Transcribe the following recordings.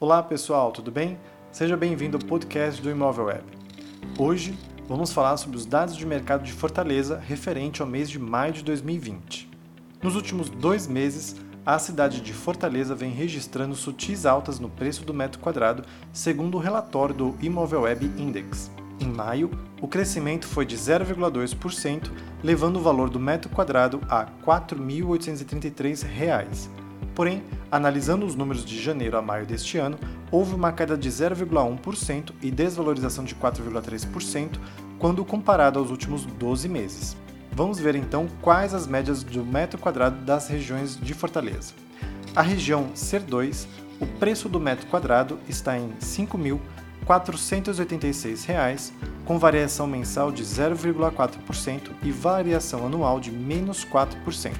Olá pessoal, tudo bem? Seja bem-vindo ao podcast do Imóvel Web. Hoje vamos falar sobre os dados de mercado de Fortaleza referente ao mês de maio de 2020. Nos últimos dois meses, a cidade de Fortaleza vem registrando sutis altas no preço do metro quadrado, segundo o relatório do Imóvel Web Index. Em maio, o crescimento foi de 0,2%, levando o valor do metro quadrado a R$ 4.833 Porém, analisando os números de janeiro a maio deste ano, houve uma queda de 0,1% e desvalorização de 4,3% quando comparado aos últimos 12 meses. Vamos ver então quais as médias do metro quadrado das regiões de Fortaleza. A região Ser 2, o preço do metro quadrado está em R$ 5.486, com variação mensal de 0,4% e variação anual de menos 4%.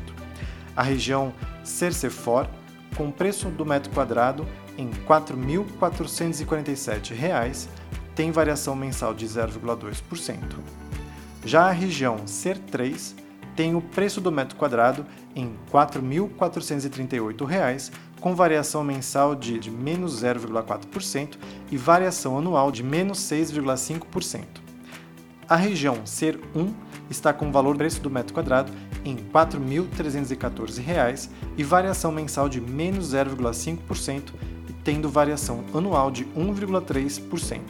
A região Cercefor, com preço do metro quadrado em R$ 4.447, tem variação mensal de 0,2%. Já a região Cer3 tem o preço do metro quadrado em R$ 4.438, com variação mensal de, menos 0,4% e variação anual de menos 6,5%. A região Ser 1 está com o valor preço do metro quadrado em R$ 4.314 e variação mensal de menos 0,5%, tendo variação anual de 1,3%.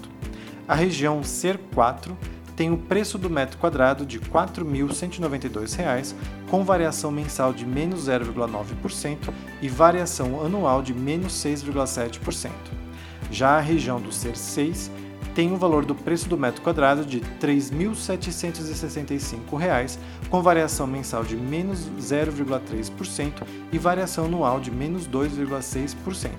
A região Ser 4 tem o preço do metro quadrado de R$ 4.192, com variação mensal de menos 0,9% e variação anual de menos 6,7%. Já a região do Ser 6 tem o valor do preço do metro quadrado de R$ 3.765, com variação mensal de menos 0,3% e variação anual de menos 2,6%.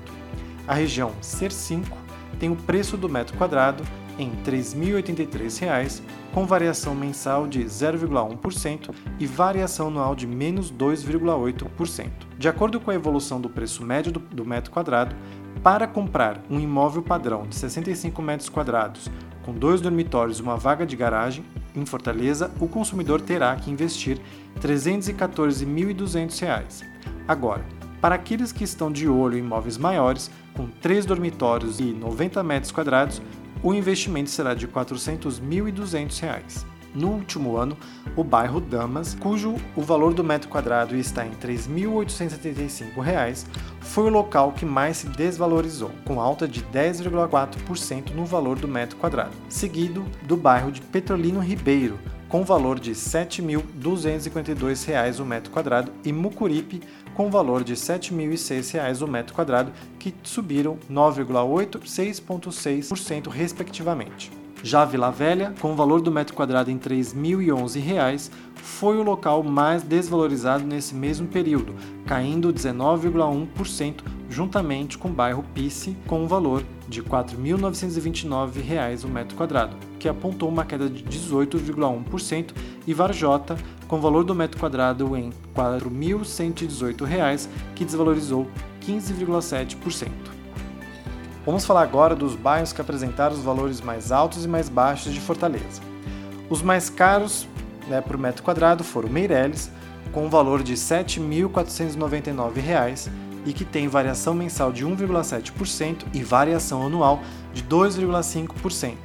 A região Ser 5 tem o preço do metro quadrado em R$ 3.083, com variação mensal de 0,1% e variação anual de menos 2,8%. De acordo com a evolução do preço médio do metro quadrado, para comprar um imóvel padrão de 65 metros quadrados, com dois dormitórios e uma vaga de garagem, em Fortaleza, o consumidor terá que investir R$ 314.200. Agora, para aqueles que estão de olho em imóveis maiores, com três dormitórios e 90 metros quadrados, o investimento será de R$ 400.200 no último ano o bairro Damas, cujo o valor do metro quadrado está em R$ 3.875, foi o local que mais se desvalorizou, com alta de 10,4% no valor do metro quadrado, seguido do bairro de Petrolino Ribeiro, com valor de R$ 7.252 o metro quadrado, e Mucuripe, com valor de R$ 7.006 o metro quadrado, que subiram 9,8% e 6,6% respectivamente. Já Vila Velha, com o valor do metro quadrado em R$ 3.011, foi o local mais desvalorizado nesse mesmo período, caindo 19,1%, juntamente com o bairro Pice, com um valor de R$ 4.929 o metro quadrado, que apontou uma queda de 18,1%, e Varjota, com o valor do metro quadrado em R$ 4.118, que desvalorizou 15,7%. Vamos falar agora dos bairros que apresentaram os valores mais altos e mais baixos de Fortaleza. Os mais caros né, por metro quadrado foram Meireles, com um valor de R$ 7.499 e que tem variação mensal de 1,7% e variação anual de 2,5%.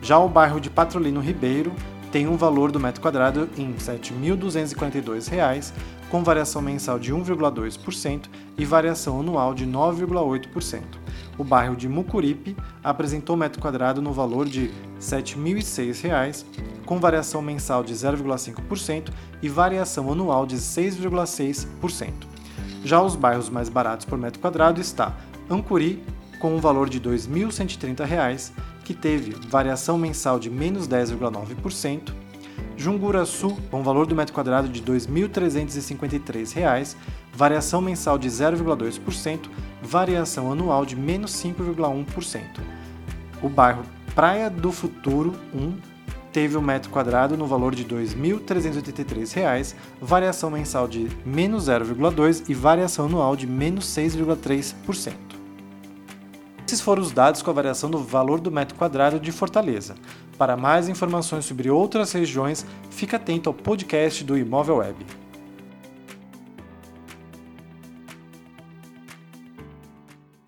Já o bairro de Patrolino Ribeiro tem um valor do metro quadrado em R$ 7.242, com variação mensal de 1,2% e variação anual de 9,8% o bairro de Mucuripe apresentou metro quadrado no valor de R$ 7.006, com variação mensal de 0,5% e variação anual de 6,6%. Já os bairros mais baratos por metro quadrado está Ancuri, com um valor de R$ 2.130, que teve variação mensal de menos 10,9%, Junguraçu, com valor do metro quadrado de R$ 2.353, variação mensal de 0,2%, variação anual de menos 5,1%. O bairro Praia do Futuro 1 teve um metro quadrado no valor de R$ 2.383, variação mensal de menos 0,2% e variação anual de menos 6,3%. Esses foram os dados com a variação do valor do metro quadrado de Fortaleza. Para mais informações sobre outras regiões, fique atento ao podcast do Imóvel Web.